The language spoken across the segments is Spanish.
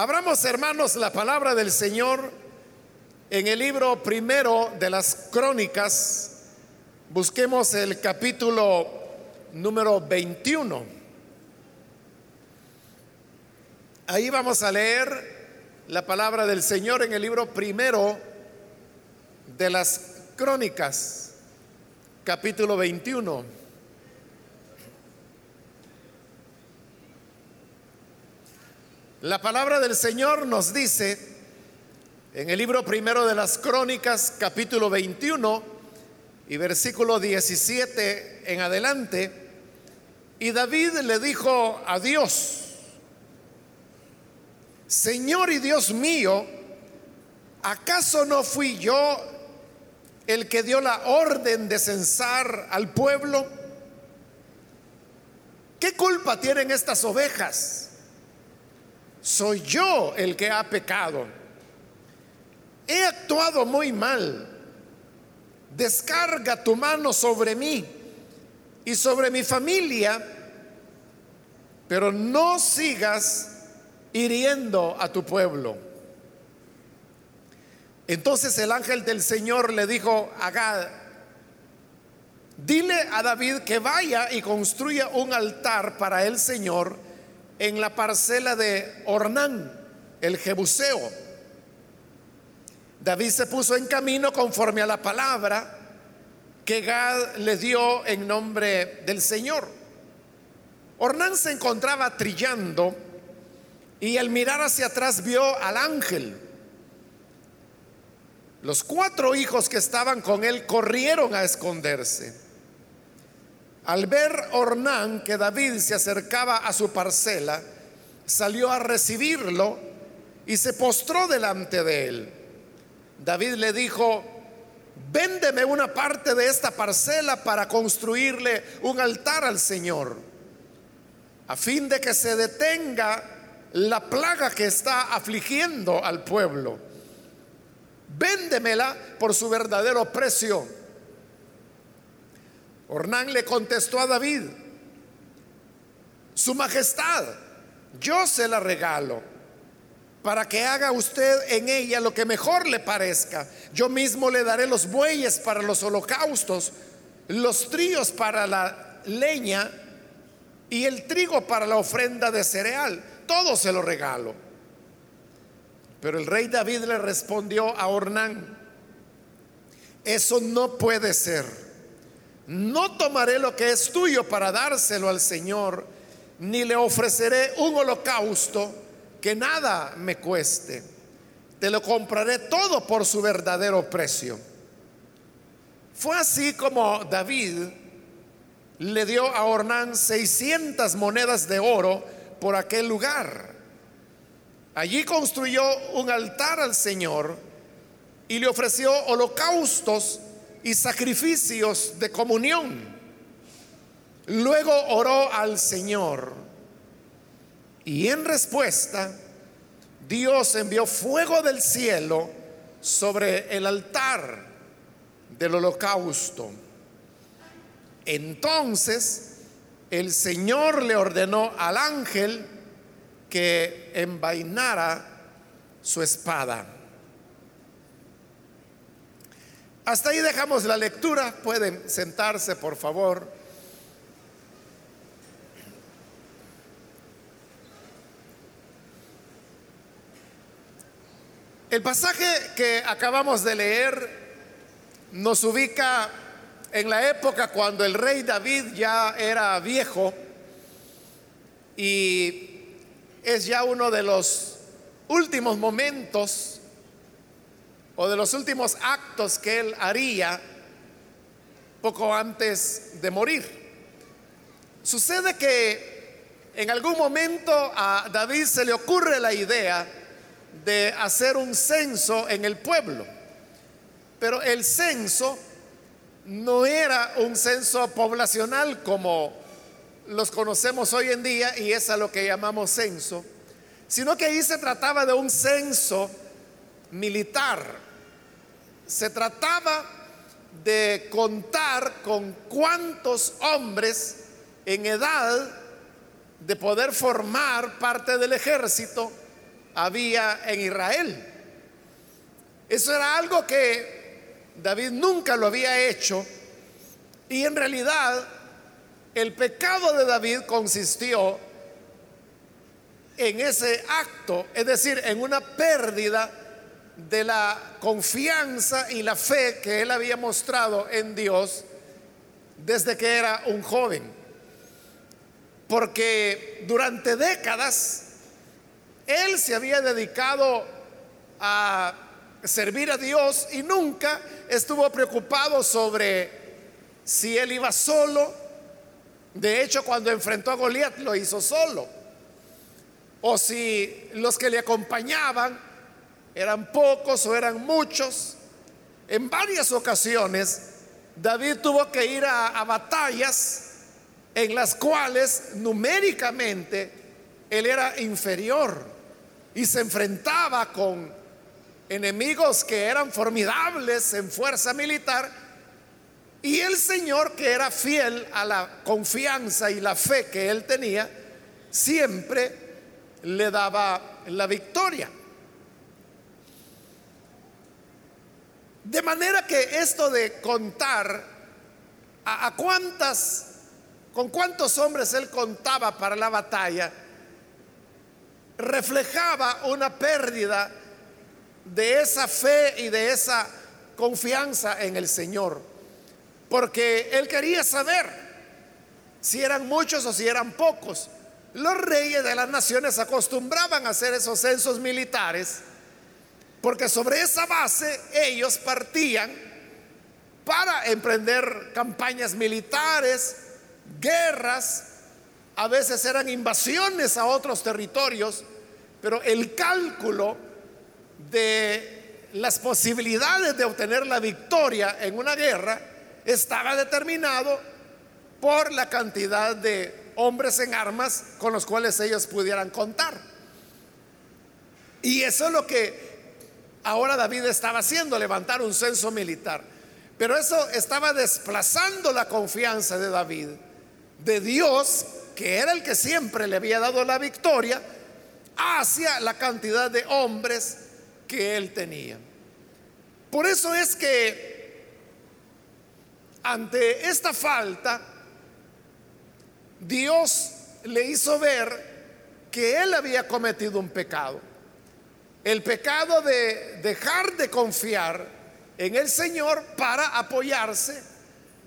Abramos, hermanos, la palabra del Señor en el libro primero de las crónicas. Busquemos el capítulo número 21. Ahí vamos a leer la palabra del Señor en el libro primero de las crónicas, capítulo 21. La palabra del Señor nos dice en el libro primero de las Crónicas, capítulo 21 y versículo 17 en adelante, y David le dijo a Dios, Señor y Dios mío, ¿acaso no fui yo el que dio la orden de censar al pueblo? ¿Qué culpa tienen estas ovejas? Soy yo el que ha pecado. He actuado muy mal. Descarga tu mano sobre mí y sobre mi familia, pero no sigas hiriendo a tu pueblo. Entonces el ángel del Señor le dijo a Gad, dile a David que vaya y construya un altar para el Señor en la parcela de Ornán, el Jebuseo. David se puso en camino conforme a la palabra que Gad le dio en nombre del Señor. Ornán se encontraba trillando y al mirar hacia atrás vio al ángel. Los cuatro hijos que estaban con él corrieron a esconderse. Al ver Ornán que David se acercaba a su parcela, salió a recibirlo y se postró delante de él. David le dijo, véndeme una parte de esta parcela para construirle un altar al Señor, a fin de que se detenga la plaga que está afligiendo al pueblo. Véndemela por su verdadero precio Ornán le contestó a David, Su Majestad, yo se la regalo para que haga usted en ella lo que mejor le parezca. Yo mismo le daré los bueyes para los holocaustos, los tríos para la leña y el trigo para la ofrenda de cereal. Todo se lo regalo. Pero el rey David le respondió a Ornán, eso no puede ser no tomaré lo que es tuyo para dárselo al Señor, ni le ofreceré un holocausto que nada me cueste. Te lo compraré todo por su verdadero precio. Fue así como David le dio a Ornán 600 monedas de oro por aquel lugar. Allí construyó un altar al Señor y le ofreció holocaustos y sacrificios de comunión. Luego oró al Señor y en respuesta Dios envió fuego del cielo sobre el altar del holocausto. Entonces el Señor le ordenó al ángel que envainara su espada. Hasta ahí dejamos la lectura. Pueden sentarse, por favor. El pasaje que acabamos de leer nos ubica en la época cuando el rey David ya era viejo y es ya uno de los últimos momentos o de los últimos actos que él haría poco antes de morir. Sucede que en algún momento a David se le ocurre la idea de hacer un censo en el pueblo, pero el censo no era un censo poblacional como los conocemos hoy en día y es a lo que llamamos censo, sino que ahí se trataba de un censo militar se trataba de contar con cuántos hombres en edad de poder formar parte del ejército había en Israel. Eso era algo que David nunca lo había hecho y en realidad el pecado de David consistió en ese acto, es decir, en una pérdida de la confianza y la fe que él había mostrado en Dios desde que era un joven. Porque durante décadas él se había dedicado a servir a Dios y nunca estuvo preocupado sobre si él iba solo. De hecho, cuando enfrentó a Goliat lo hizo solo o si los que le acompañaban eran pocos o eran muchos. En varias ocasiones David tuvo que ir a, batallas en las cuales numéricamente él era inferior y se enfrentaba con enemigos que eran formidables en fuerza militar y el Señor que era fiel a la confianza y la fe que él tenía, siempre le daba la victoria. De manera que esto de contar a, cuántas, con cuántos hombres él contaba para la batalla, reflejaba una pérdida de esa fe y de esa confianza en el Señor. Porque él quería saber si eran muchos o si eran pocos. Los reyes de las naciones acostumbraban a hacer esos censos militares porque sobre esa base ellos partían para emprender campañas militares, guerras, a veces eran invasiones a otros territorios, pero el cálculo de las posibilidades de obtener la victoria en una guerra estaba determinado por la cantidad de hombres en armas con los cuales ellos pudieran contar. Y eso es lo que ahora David estaba haciendo, levantar un censo militar. Pero eso estaba desplazando la confianza de David, de Dios, que era el que siempre le había dado la victoria, hacia la cantidad de hombres que él tenía. Por eso es que ante esta falta, Dios le hizo ver que él había cometido un pecado. El pecado de dejar de confiar en el Señor para apoyarse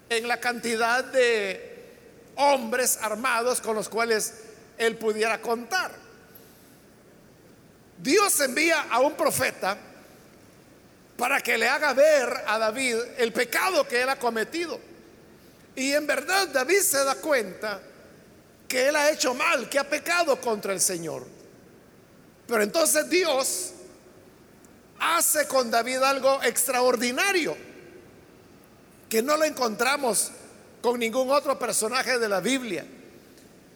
en la cantidad de hombres armados con los cuales él pudiera contar. Dios envía a un profeta para que le haga ver a David el pecado que él ha cometido. Y en verdad David se da cuenta que él ha hecho mal, que ha pecado contra el Señor. Pero entonces Dios hace con David algo extraordinario, que no lo encontramos con ningún otro personaje de la Biblia.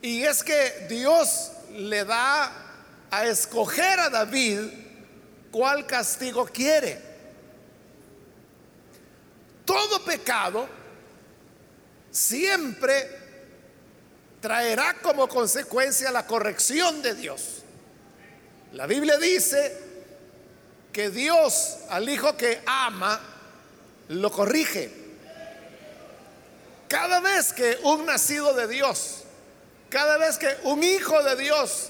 Y es que Dios le da a escoger a David cuál castigo quiere. Todo pecado siempre traerá como consecuencia la corrección de Dios. La Biblia dice que Dios al hijo que ama lo corrige. Cada vez que un nacido de Dios, cada vez que un hijo de Dios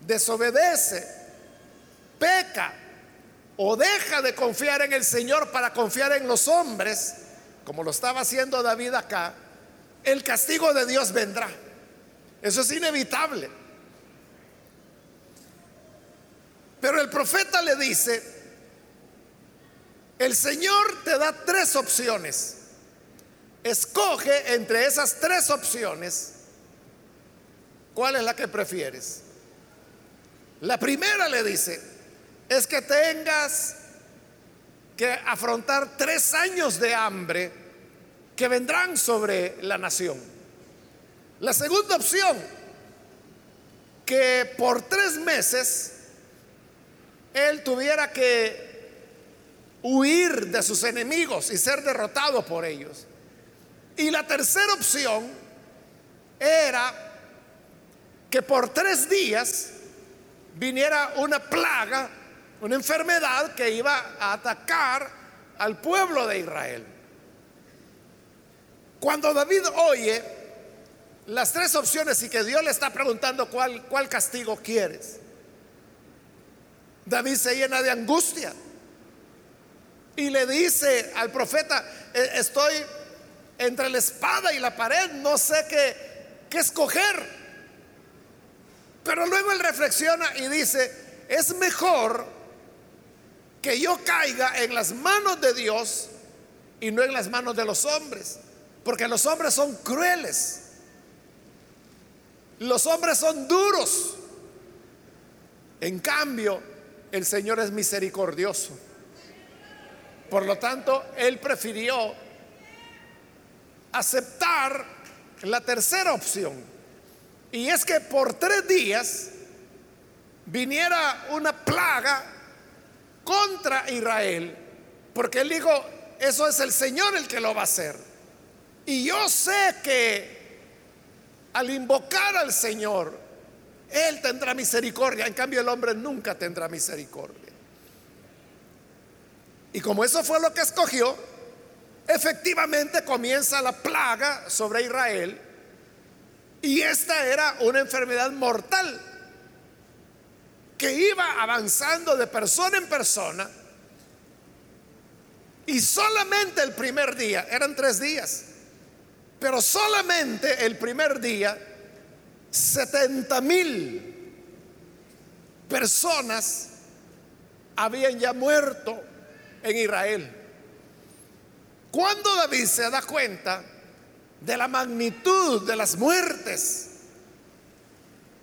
desobedece, peca o deja de confiar en el Señor para confiar en los hombres, como lo estaba haciendo David acá, el castigo de Dios vendrá. Eso es inevitable. Pero el profeta le dice, el Señor te da tres opciones. Escoge entre esas tres opciones cuál es la que prefieres. La primera le dice, es que tengas que afrontar tres años de hambre que vendrán sobre la nación. La segunda opción, que por tres meses él tuviera que huir de sus enemigos y ser derrotado por ellos. Y la tercera opción era que por tres días viniera una plaga, una enfermedad que iba a atacar al pueblo de Israel. Cuando David oye las tres opciones y que Dios le está preguntando cuál, cuál castigo quieres, David se llena de angustia y le dice al profeta, e, estoy entre la espada y la pared, no sé qué, qué escoger. Pero luego él reflexiona y dice, es mejor que yo caiga en las manos de Dios y no en las manos de los hombres, porque los hombres son crueles, los hombres son duros. En cambio, el Señor es misericordioso. Por lo tanto, él prefirió aceptar la tercera opción. Y es que por tres días viniera una plaga contra Israel, porque él dijo, eso es el Señor el que lo va a hacer. Y yo sé que al invocar al Señor, Él tendrá misericordia, en cambio el hombre nunca tendrá misericordia. Y como eso fue lo que escogió, efectivamente comienza la plaga sobre Israel y esta era una enfermedad mortal que iba avanzando de persona en persona y solamente el primer día, eran tres días, pero solamente el primer día, 70 mil personas habían ya muerto en Israel. Cuando David se da cuenta de la magnitud de las muertes,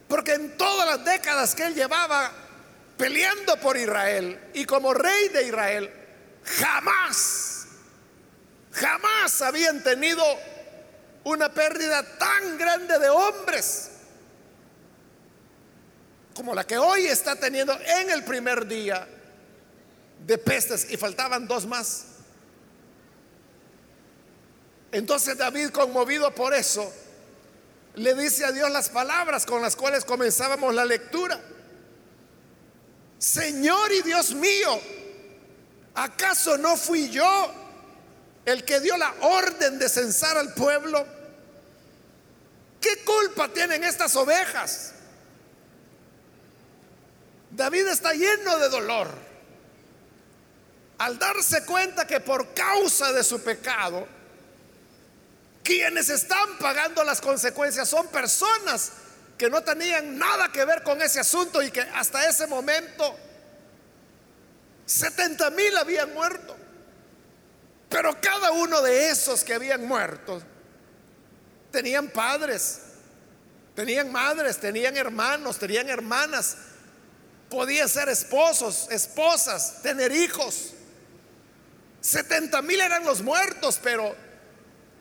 porque en todas las décadas que él llevaba peleando por Israel y como rey de Israel, jamás, jamás habían tenido una pérdida tan grande de hombres como la que hoy está teniendo en el primer día de pestes y faltaban dos más. Entonces David, conmovido por eso, le dice a Dios las palabras con las cuales comenzábamos la lectura. Señor y Dios mío, ¿acaso no fui yo el que dio la orden de censar al pueblo? ¿Qué culpa tienen estas ovejas? David está lleno de dolor al darse cuenta que por causa de su pecado, quienes están pagando las consecuencias son personas que no tenían nada que ver con ese asunto y que hasta ese momento 70 mil habían muerto. Pero cada uno de esos que habían muerto tenían padres, tenían madres, tenían hermanos, tenían hermanas, podían ser esposos, esposas, tener hijos. 70 mil eran los muertos, pero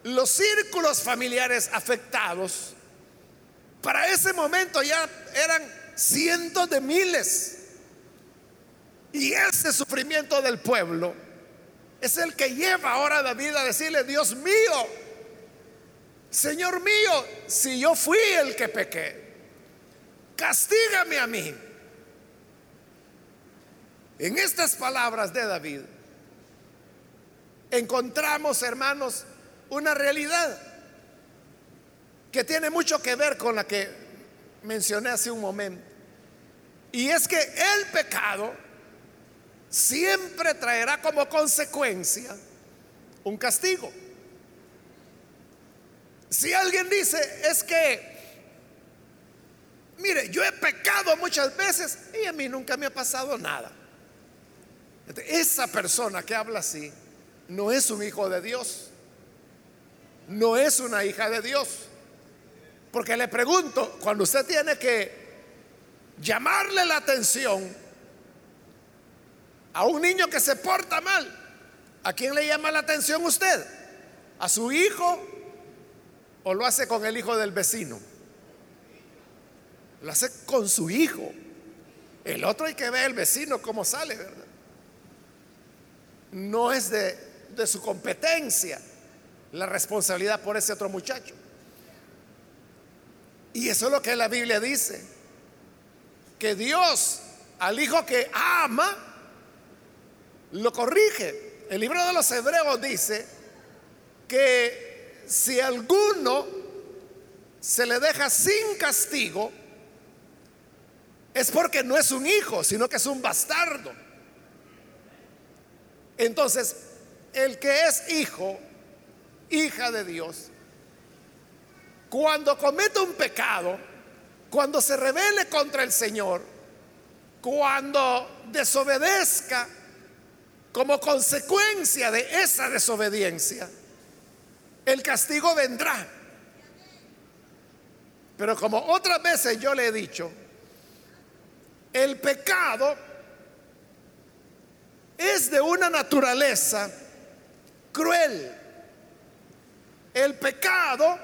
los círculos familiares afectados para ese momento ya eran cientos de miles. Y ese sufrimiento del pueblo es el que lleva ahora a David a decirle, Dios mío, Señor mío, si yo fui el que pequé, castígame a mí. En estas palabras de David, encontramos, hermanos, una realidad que tiene mucho que ver con la que mencioné hace un momento. Y es que el pecado siempre traerá como consecuencia un castigo. Si alguien dice, es que, mire, yo he pecado muchas veces y a mí nunca me ha pasado nada. Esa persona que habla así, no es un hijo de Dios, no es una hija de Dios. Porque le pregunto, cuando usted tiene que llamarle la atención a un niño que se porta mal, ¿a quién le llama la atención usted? ¿A su hijo o lo hace con el hijo del vecino? Lo hace con su hijo. El otro hay que ver el vecino cómo sale, ¿verdad? No es de de su competencia la responsabilidad por ese otro muchacho. Y eso es lo que la Biblia dice. que Dios al hijo que ama lo corrige. El libro de los Hebreos dice que si alguno se le deja sin castigo, es porque no es un hijo, sino que es un bastardo. Entonces, el que es hijo, hija de Dios, cuando comete un pecado, cuando se rebele contra el Señor, cuando desobedezca como consecuencia de esa desobediencia, el castigo vendrá. Pero como otras veces yo le he dicho, el pecado es de una naturaleza cruel. El pecado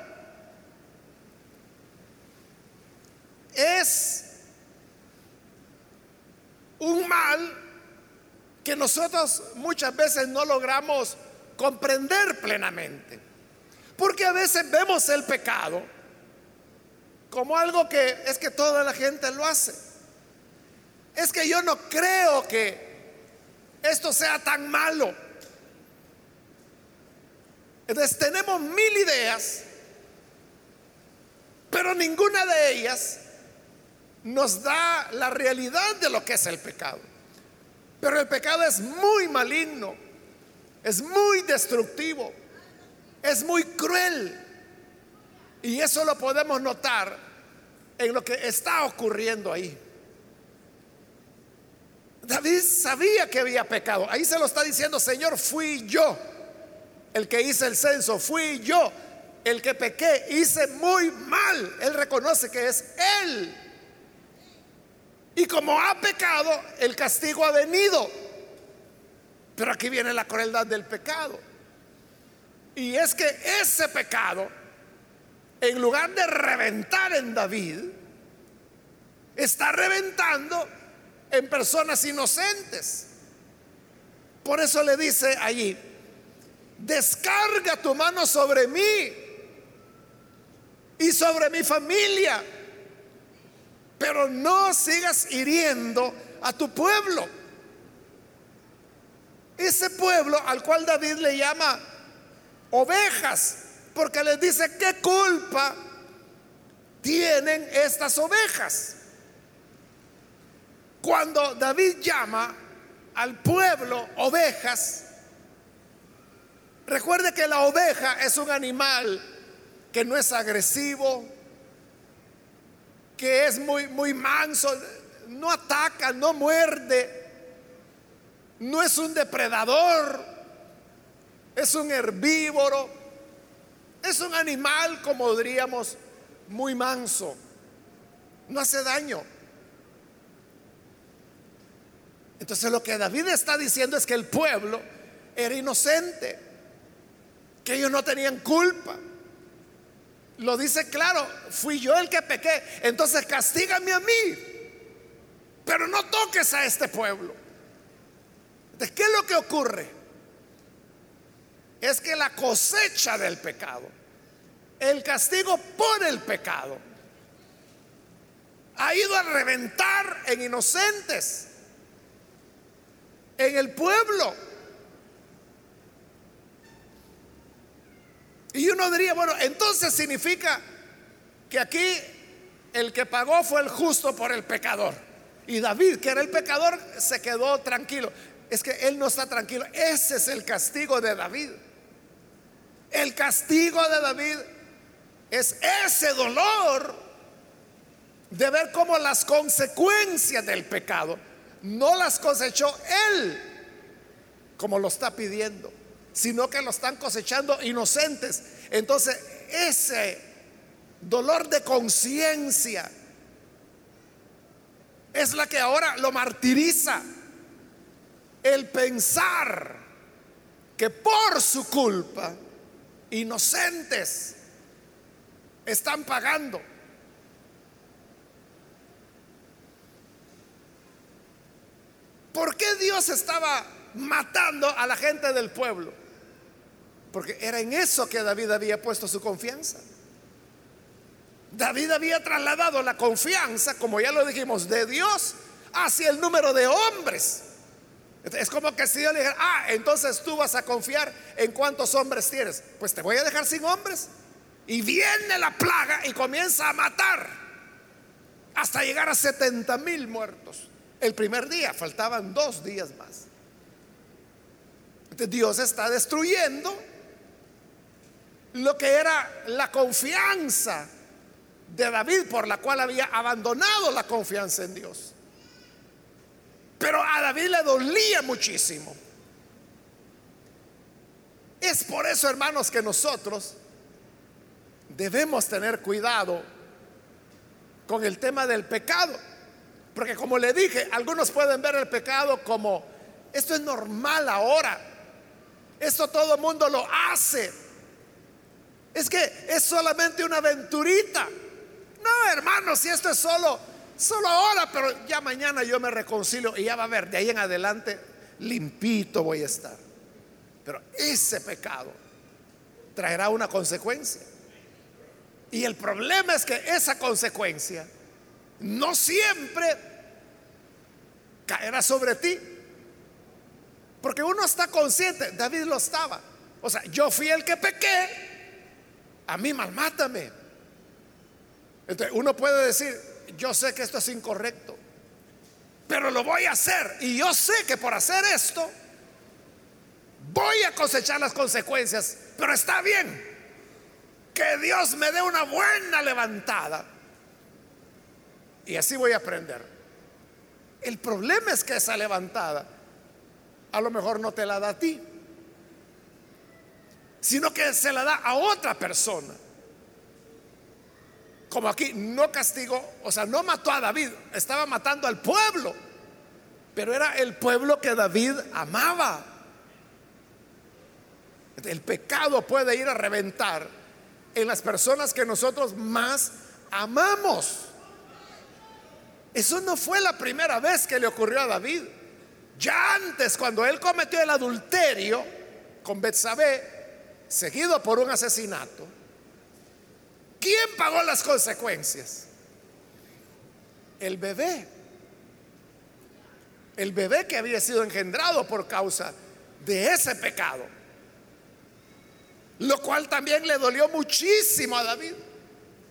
es un mal que nosotros muchas veces no logramos comprender plenamente. Porque a veces vemos el pecado como algo que es que toda la gente lo hace. Es que yo no creo que esto sea tan malo. Entonces tenemos mil ideas, pero ninguna de ellas nos da la realidad de lo que es el pecado. Pero el pecado es muy maligno, es muy destructivo, es muy cruel. Y eso lo podemos notar en lo que está ocurriendo ahí. David sabía que había pecado. Ahí se lo está diciendo, Señor, fui yo el que hice el censo, fui yo el que pequé, hice muy mal. Él reconoce que es Él y como ha pecado, el castigo ha venido. Pero aquí viene la crueldad del pecado. Y es que ese pecado, en lugar de reventar en David, está reventando en personas inocentes. Por eso le dice allí, descarga tu mano sobre mí y sobre mi familia pero no sigas hiriendo a tu pueblo. Ese pueblo al cual David le llama ovejas, porque les dice, ¿qué culpa tienen estas ovejas? Cuando David llama al pueblo ovejas, recuerde que la oveja es un animal que no es agresivo, que es muy, muy manso, no ataca, no muerde, no es un depredador, es un herbívoro, es un animal, como diríamos, muy manso, no hace daño. Entonces lo que David está diciendo es que el pueblo era inocente, que ellos no tenían culpa. Lo dice claro, fui yo el que pequé, entonces castígame a mí, pero no toques a este pueblo. ¿De qué es lo que ocurre? Es que la cosecha del pecado, el castigo por el pecado, ha ido a reventar en inocentes, en el pueblo. Y uno diría, bueno, entonces significa que aquí el que pagó fue el justo por el pecador. Y David, que era el pecador, se quedó tranquilo. Es que él no está tranquilo. Ese es el castigo de David. El castigo de David es ese dolor de ver cómo las consecuencias del pecado no las cosechó él como lo está pidiendo sino que lo están cosechando inocentes. Entonces, ese dolor de conciencia es la que ahora lo martiriza. El pensar que por su culpa inocentes están pagando. ¿Por Dios estaba matando a la gente del pueblo? Porque era en eso que David había puesto su confianza. David había trasladado la confianza, como ya lo dijimos, de Dios hacia el número de hombres. Es como que si yo le dijera, ah, entonces tú vas a confiar en cuántos hombres tienes. Pues te voy a dejar sin hombres. Y viene la plaga y comienza a matar hasta llegar a 70 mil muertos. El primer día, faltaban dos días más. Dios está destruyendo lo que era la confianza de David por la cual había abandonado la confianza en Dios. Pero a David le dolía muchísimo. Es por eso, hermanos, que nosotros debemos tener cuidado con el tema del pecado. Porque como le dije, algunos pueden ver el pecado como, esto es normal ahora. Esto todo el mundo lo hace. Es que es solamente una aventurita. No, hermanos, si esto es solo, solo ahora, pero ya mañana yo me reconcilio y ya va a ver, de ahí en adelante limpito voy a estar. Pero ese pecado traerá una consecuencia. Y el problema es que esa consecuencia no siempre caerá sobre ti. Porque uno está consciente, David lo estaba. O sea, yo fui el que pequé, a mí malmátame. Entonces uno puede decir, yo sé que esto es incorrecto, pero lo voy a hacer. Y yo sé que por hacer esto voy a cosechar las consecuencias, pero está bien que Dios me dé una buena levantada. Y así voy a aprender. El problema es que esa levantada a lo mejor no te la da a ti, sino que se la da a otra persona. Como aquí no castigó, o sea, no mató a David, estaba matando al pueblo, pero era el pueblo que David amaba. El pecado puede ir a reventar en las personas que nosotros más amamos. Eso no fue la primera vez que le ocurrió a David. Ya antes, cuando él cometió el adulterio con Betsabé, seguido por un asesinato, ¿quién pagó las consecuencias? El bebé. El bebé que había sido engendrado por causa de ese pecado. Lo cual también le dolió muchísimo a David,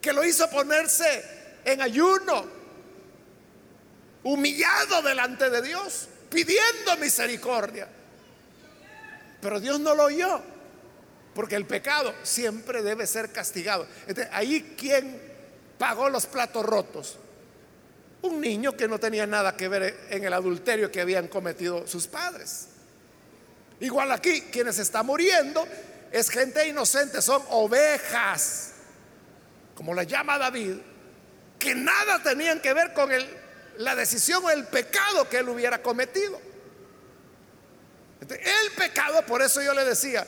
que lo hizo ponerse en ayuno, humillado delante de Dios, pidiendo misericordia. Pero Dios no lo oyó, porque el pecado siempre debe ser castigado. ahí quién pagó los platos rotos? Un niño que no tenía nada que ver en el adulterio que habían cometido sus padres. Igual aquí, quienes están muriendo es gente inocente, son ovejas, como la llama David, que nada tenían que ver con el, la decisión o el pecado que él hubiera cometido. El pecado, por eso yo le decía,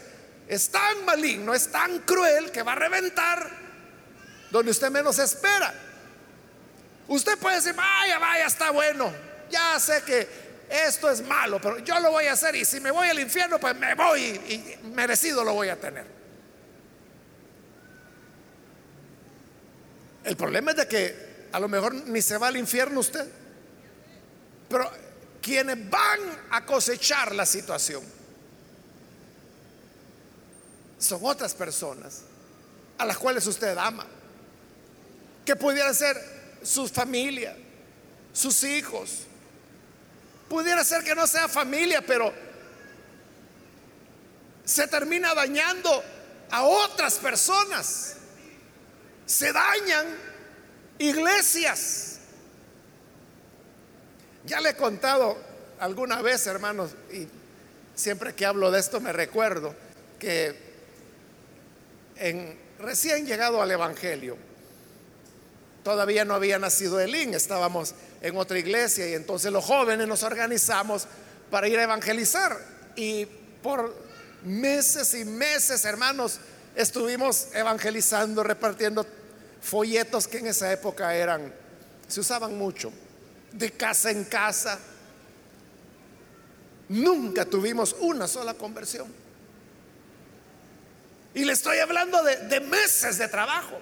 es tan maligno, es tan cruel que va a reventar donde usted menos espera. Usted puede decir, vaya, vaya, está bueno. Ya sé que esto es malo, pero yo lo voy a hacer y si me voy al infierno, pues me voy y merecido lo voy a tener. El problema es de que a lo mejor ni se va al infierno usted, pero quienes van a cosechar la situación son otras personas a las cuales usted ama, que pudieran ser su familia, sus hijos, Pudiera ser que no sea familia, pero se termina dañando a otras personas. Se dañan iglesias. Ya le he contado alguna vez, hermanos, y siempre que hablo de esto me recuerdo que en, recién llegado al Evangelio, todavía no había nacido Elín, estábamos en otra iglesia y entonces los jóvenes nos organizamos para ir a evangelizar y por meses y meses, hermanos, estuvimos evangelizando, repartiendo folletos que en esa época eran, se usaban mucho, de casa en casa. Nunca tuvimos una sola conversión. Y le estoy hablando de, meses de trabajo.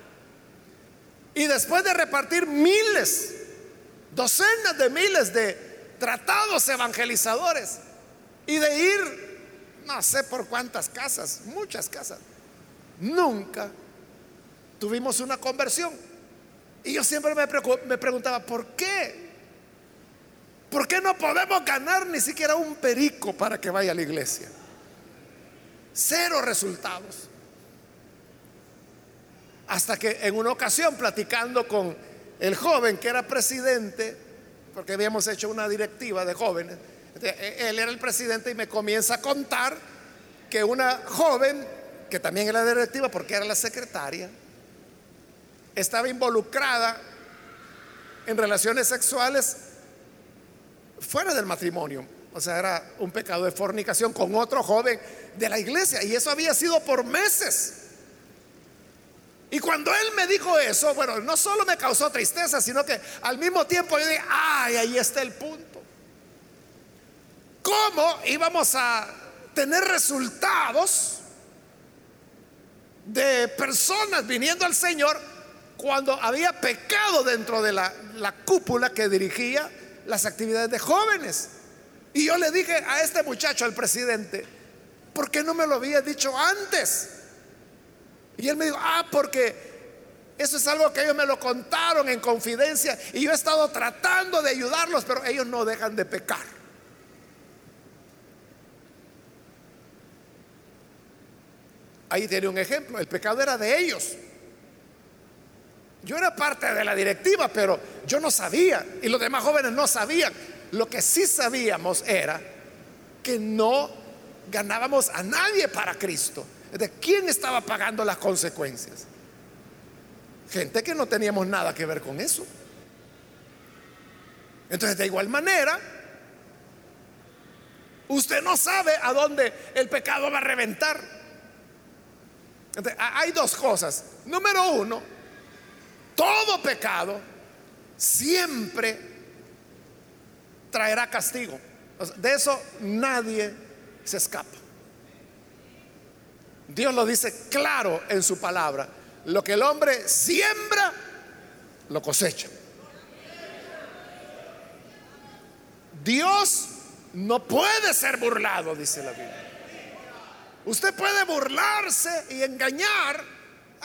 Y después de repartir miles, docenas de miles de tratados evangelizadores y de ir, no sé por cuántas casas, muchas casas, nunca tuvimos una conversión. Y yo siempre me, me preguntaba, ¿por qué? ¿Por qué no podemos ganar ni siquiera un perico para que vaya a la iglesia? Cero resultados. Hasta que en una ocasión, platicando con el joven que era presidente, porque habíamos hecho una directiva de jóvenes, e, él era el presidente y me comienza a contar que una joven, que también era directiva porque era la secretaria, estaba involucrada en relaciones sexuales fuera del matrimonio. O sea, era un pecado de fornicación con otro joven de la iglesia. Y eso había sido por meses. Y cuando él me dijo eso, bueno, no solo me causó tristeza, sino que al mismo tiempo yo dije, ay, ahí está el punto. ¿Cómo íbamos a tener resultados de personas viniendo al Señor cuando había pecado dentro de la, la cúpula que dirigía las actividades de jóvenes? Y yo le dije a este muchacho, al presidente, ¿por qué no me lo había dicho antes? Y él me dijo, ah, porque eso es algo que ellos me lo contaron en confidencia y yo he estado tratando de ayudarlos, pero ellos no dejan de pecar. Ahí tiene un ejemplo, el pecado era de ellos. Yo era parte de la directiva, pero yo no sabía y los demás jóvenes no sabían. Lo que sí sabíamos era que no ganábamos a nadie para Cristo. ¿De quién estaba pagando las consecuencias? Gente que no teníamos nada que ver con eso. Entonces, de igual manera, usted no sabe a dónde el pecado va a reventar. hay dos cosas. Número uno, todo pecado siempre traerá castigo. de eso nadie se escapa. Dios lo dice claro en su palabra. Lo que el hombre siembra, lo cosecha. Dios no puede ser burlado, dice la Biblia. Usted puede burlarse y engañar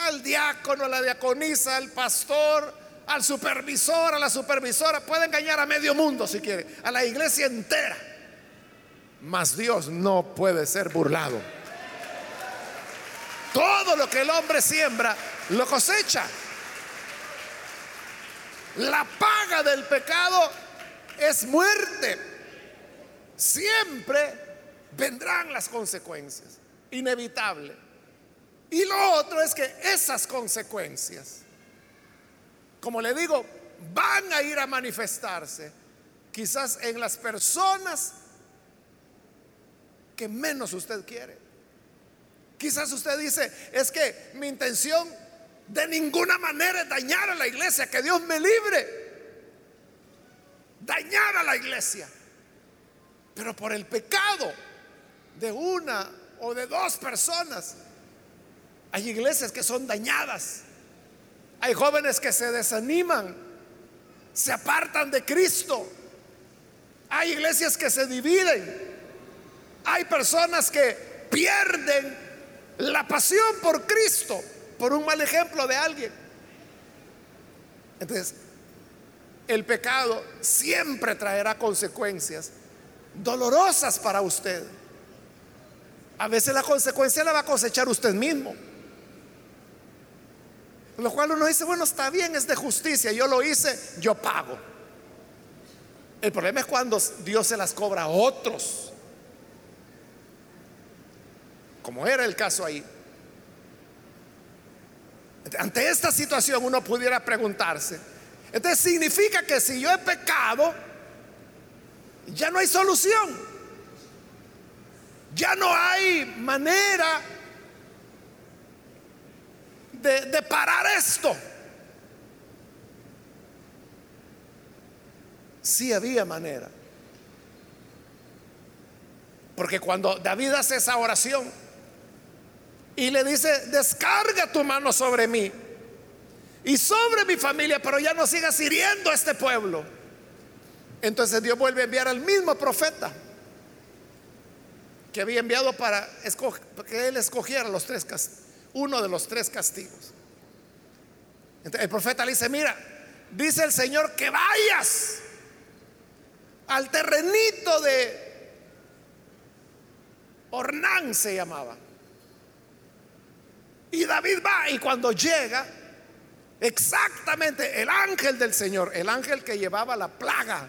al diácono, a la diaconisa, al pastor, al supervisor, a la supervisora. Puede engañar a medio mundo si quiere, a la iglesia entera. Mas Dios no puede ser burlado. Todo lo que el hombre siembra, lo cosecha. La paga del pecado es muerte. Siempre vendrán las consecuencias, inevitable. Y lo otro es que esas consecuencias, como le digo, van a ir a manifestarse quizás en las personas que menos usted quiere. Quizás usted dice, es que mi intención de ninguna manera es dañar a la iglesia, que Dios me libre. Dañar a la iglesia. Pero por el pecado de una o de dos personas, hay iglesias que son dañadas. Hay jóvenes que se desaniman, se apartan de Cristo. Hay iglesias que se dividen. Hay personas que pierden la pasión por Cristo, por un mal ejemplo de alguien. Entonces, el pecado siempre traerá consecuencias dolorosas para usted. A veces la consecuencia la va a cosechar usted mismo. Lo cual uno dice, bueno, está bien, es de justicia, yo lo hice, yo pago. El problema es cuando Dios se las cobra a otros como era el caso ahí. Ante esta situación uno pudiera preguntarse, entonces significa que si yo he pecado, ya no hay solución, ya no hay manera de, parar esto. Sí había manera. Porque cuando David hace esa oración, y le dice, descarga tu mano sobre mí. y sobre mi familia, pero ya no sigas hiriendo a este pueblo. Entonces Dios vuelve a enviar al mismo profeta que había enviado para que él escogiera los tres uno de los tres castigos. El profeta le dice, mira, dice el Señor que vayas al terrenito de Ornán se llamaba. Y David va y cuando llega, exactamente el ángel del Señor, el ángel que llevaba la plaga,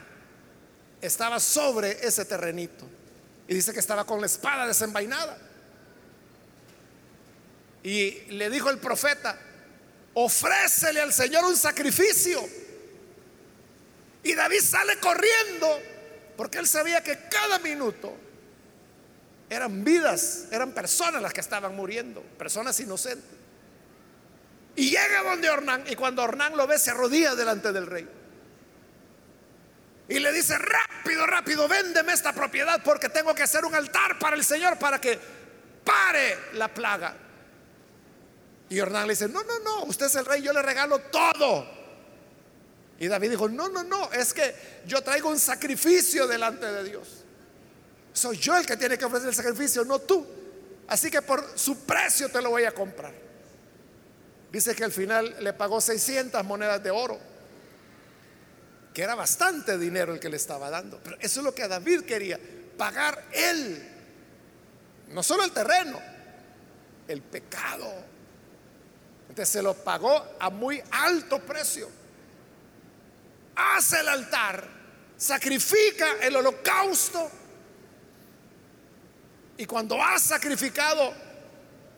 estaba sobre ese terrenito. Y dice que estaba con la espada desenvainada. Y le dijo el profeta, ofrécele al Señor un sacrificio. Y David sale corriendo porque él sabía que cada minuto eran vidas, eran personas las que estaban muriendo, personas inocentes. Y llega donde Ornán y cuando Ornán lo ve se arrodilla delante del rey. Y le dice, rápido, rápido, véndeme esta propiedad porque tengo que hacer un altar para el Señor para que pare la plaga. Y Ornán le dice, no, no, no, usted es el rey, yo le regalo todo. Y David dijo, no, no, no, es que yo traigo un sacrificio delante de Dios. Soy yo el que tiene que ofrecer el sacrificio, no tú. Así que por su precio te lo voy a comprar. Dice que al final le pagó 600 monedas de oro, que era bastante dinero el que le estaba dando. Pero eso es lo que David quería, pagar él, no solo el terreno, el pecado. Se lo pagó a muy alto precio. Hace el altar, sacrifica el holocausto y cuando ha sacrificado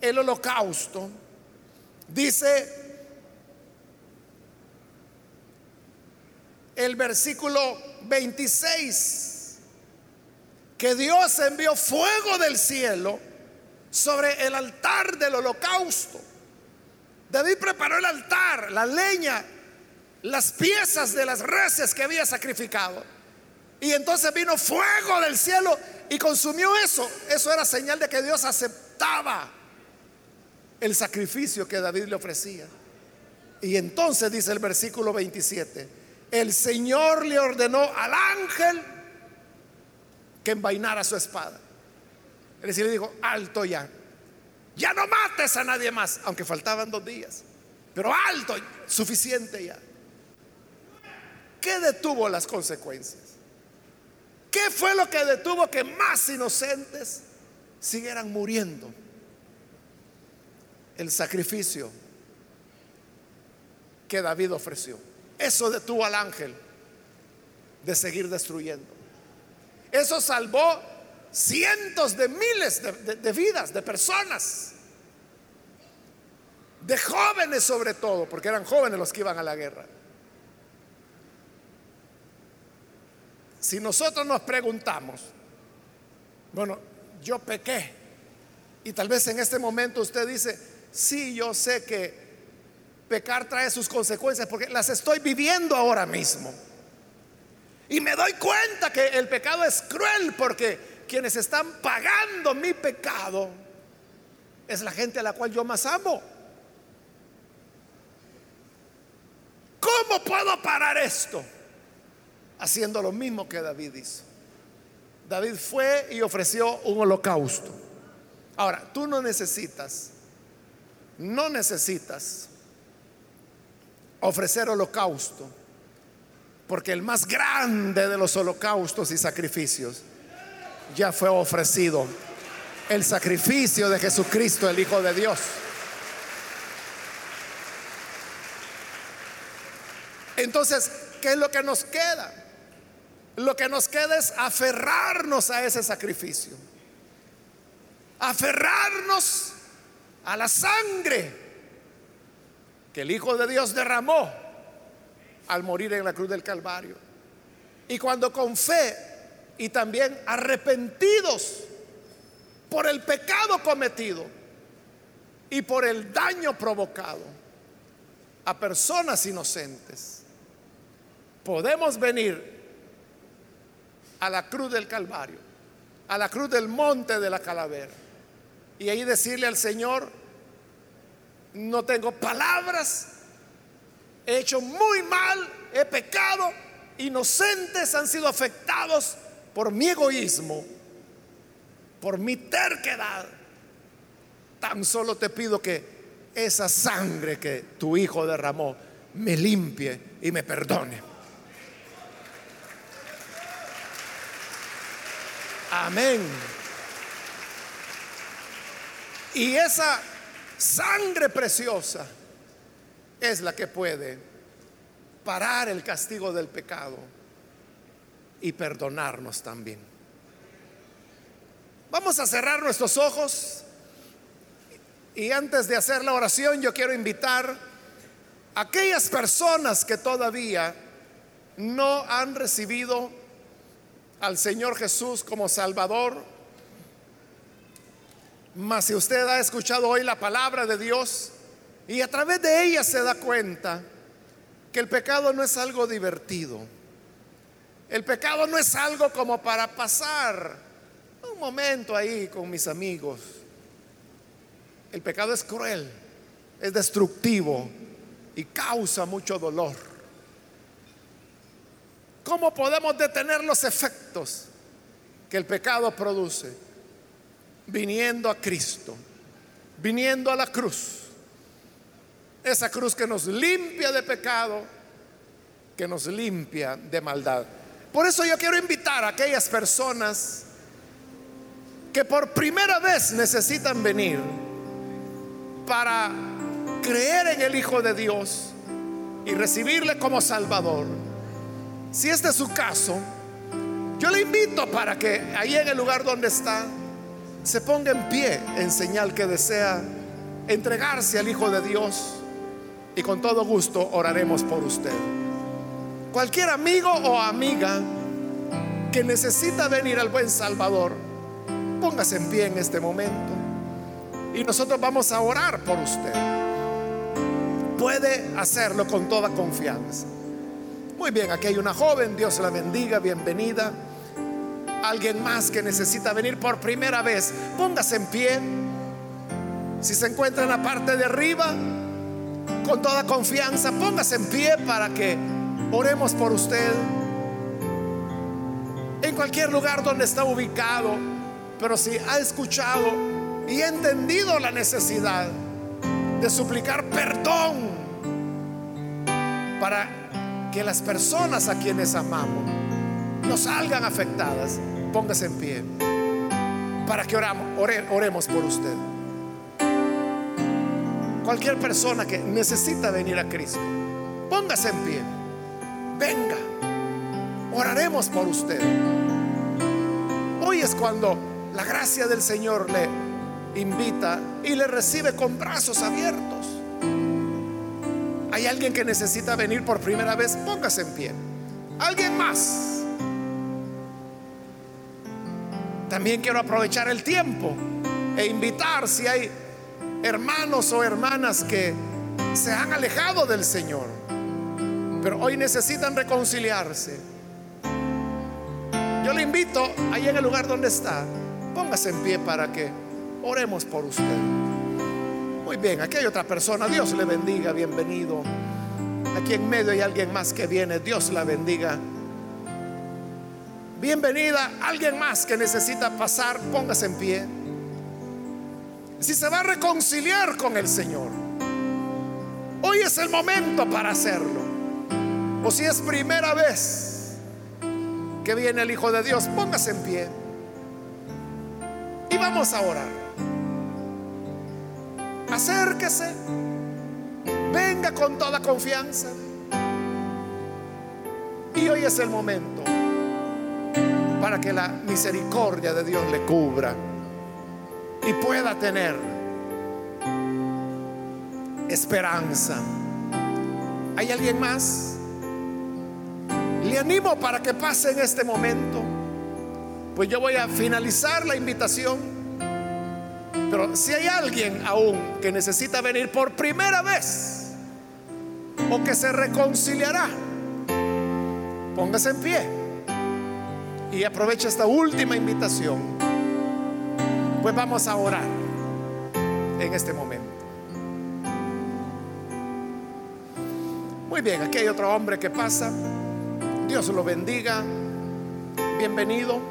el holocausto, dice el versículo 26, que Dios envió fuego del cielo sobre el altar del holocausto. David preparó el altar, la leña, las piezas de las reses que había sacrificado. Y entonces vino fuego del cielo y consumió eso. Eso era señal de que Dios aceptaba el sacrificio que David le ofrecía. Y entonces dice el versículo 27, el Señor le ordenó al ángel que envainara su espada. Es decir, le dijo, alto ya. Ya no mates a nadie más, aunque faltaban dos días. Pero alto, suficiente ya. ¿Qué detuvo las consecuencias? ¿Qué fue lo que detuvo que más inocentes siguieran muriendo? El sacrificio que David ofreció. Eso detuvo al ángel de seguir destruyendo. Eso salvó cientos de miles de, vidas, de personas, de jóvenes sobre todo, porque eran jóvenes los que iban a la guerra. Si nosotros nos preguntamos, bueno, yo pequé, y tal vez en este momento usted dice, sí, yo sé que pecar trae sus consecuencias porque las estoy viviendo ahora mismo. Y me doy cuenta que el pecado es cruel porque quienes están pagando mi pecado es la gente a la cual yo más amo. ¿Cómo puedo parar esto? haciendo lo mismo que David hizo. David fue y ofreció un holocausto. Ahora, tú no necesitas, no necesitas ofrecer holocausto, porque el más grande de los holocaustos y sacrificios ya fue ofrecido, el sacrificio de Jesucristo, el Hijo de Dios. Entonces, ¿qué es lo que nos queda? Lo que nos queda es aferrarnos a ese sacrificio. Aferrarnos a la sangre que el Hijo de Dios derramó al morir en la cruz del Calvario. Y cuando con fe y también arrepentidos por el pecado cometido y por el daño provocado a personas inocentes, podemos venir a la cruz del Calvario, a la cruz del monte de la calavera. Y ahí decirle al Señor, no tengo palabras he hecho muy mal, he pecado, inocentes han sido afectados por mi egoísmo, por mi terquedad. Tan solo te pido que esa sangre que tu hijo derramó me limpie y me perdone. Amén. Y esa sangre preciosa es la que puede parar el castigo del pecado y perdonarnos también. Vamos a cerrar nuestros ojos y antes de hacer la oración yo quiero invitar a aquellas personas que todavía no han recibido al Señor Jesús como Salvador. Mas si usted ha escuchado hoy la palabra de Dios y a través de ella se da cuenta que el pecado no es algo divertido. El pecado no es algo como para pasar un momento ahí con mis amigos. El pecado es cruel, es destructivo y causa mucho dolor. ¿Cómo podemos detener los efectos que el pecado produce? Viniendo a Cristo, viniendo a la cruz. Esa cruz que nos limpia de pecado, que nos limpia de maldad. Por eso yo quiero invitar a aquellas personas que por primera vez necesitan venir para creer en el Hijo de Dios y recibirle como Salvador si este es su caso, yo le invito para que ahí en el lugar donde está se ponga en pie en señal que desea entregarse al Hijo de Dios y con todo gusto oraremos por usted. Cualquier amigo o amiga que necesita venir al buen Salvador, póngase en pie en este momento y nosotros vamos a orar por usted. Puede hacerlo con toda confianza. Muy bien, aquí hay una joven, Dios la bendiga, bienvenida. Alguien más que necesita venir por primera vez, póngase en pie. Si se encuentra en la parte de arriba, con toda confianza, póngase en pie para que oremos por usted. En cualquier lugar donde está ubicado, pero si ha escuchado y entendido la necesidad de suplicar perdón para que las personas a quienes amamos no salgan afectadas, póngase en pie para que oramos, oremos por usted. Cualquier persona que necesita venir a Cristo, póngase en pie. Venga, oraremos por usted. Hoy es cuando la gracia del Señor le invita y le recibe con brazos abiertos. Hay alguien que necesita venir por primera vez, póngase en pie. Alguien más. También quiero aprovechar el tiempo e invitar si hay hermanos o hermanas que se han alejado del Señor, pero hoy necesitan reconciliarse. Yo le invito ahí en el lugar donde está, póngase en pie para que oremos por usted. Muy bien, aquí hay otra persona. Dios le bendiga, bienvenido. Aquí en medio hay alguien más que viene. Dios la bendiga. Bienvenida, alguien más que necesita pasar, póngase en pie. Si se va a reconciliar con el Señor, hoy es el momento para hacerlo. O si es primera vez que viene el Hijo de Dios, póngase en pie. Y vamos a orar acérquese, venga con toda confianza. Y hoy es el momento para que la misericordia de Dios le cubra y pueda tener esperanza. ¿Hay alguien más? Le animo para que pase en este momento. Pues yo voy a finalizar la invitación pero si hay alguien aún que necesita venir por primera vez o que se reconciliará, póngase en pie y aproveche esta última invitación. Pues vamos a orar en este momento. Muy bien, aquí hay otro hombre que pasa. Dios lo bendiga. Bienvenido.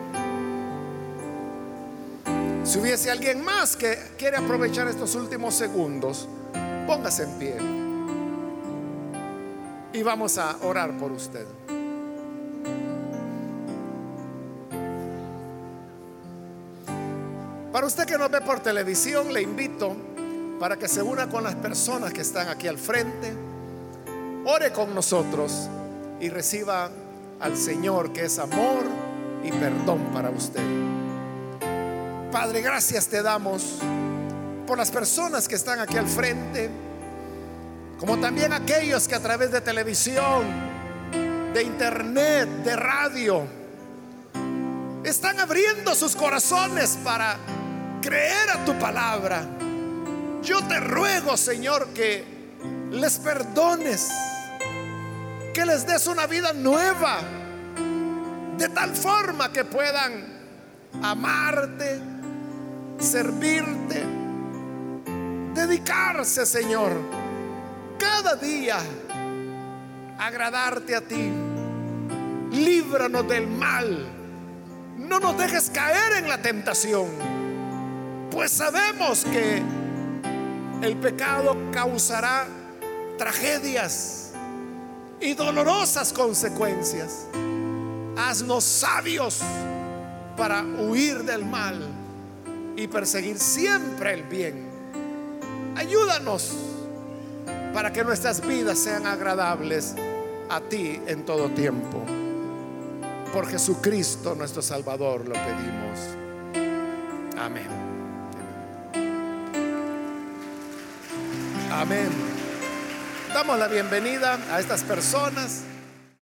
Si hubiese alguien más que quiere aprovechar estos últimos segundos, póngase en pie. Y vamos a orar por usted. Para usted que nos ve por televisión, le invito para que se una con las personas que están aquí al frente, ore con nosotros y reciba al Señor que es amor y perdón para usted. Padre, gracias te damos por las personas que están aquí al frente, como también aquellos que a través de televisión, de internet, de radio, están abriendo sus corazones para creer a tu palabra. Yo te ruego, Señor, que les perdones, que les des una vida nueva, de tal forma que puedan amarte, servirte, dedicarse, Señor, cada día a agradarte a ti. Líbranos del mal. No nos dejes caer en la tentación pues sabemos que el pecado causará tragedias y dolorosas consecuencias. Haznos sabios para huir del mal y perseguir siempre el bien. Ayúdanos para que nuestras vidas sean agradables a ti en todo tiempo. Por Jesucristo nuestro Salvador lo pedimos. Amén. Amén. Damos la bienvenida a estas personas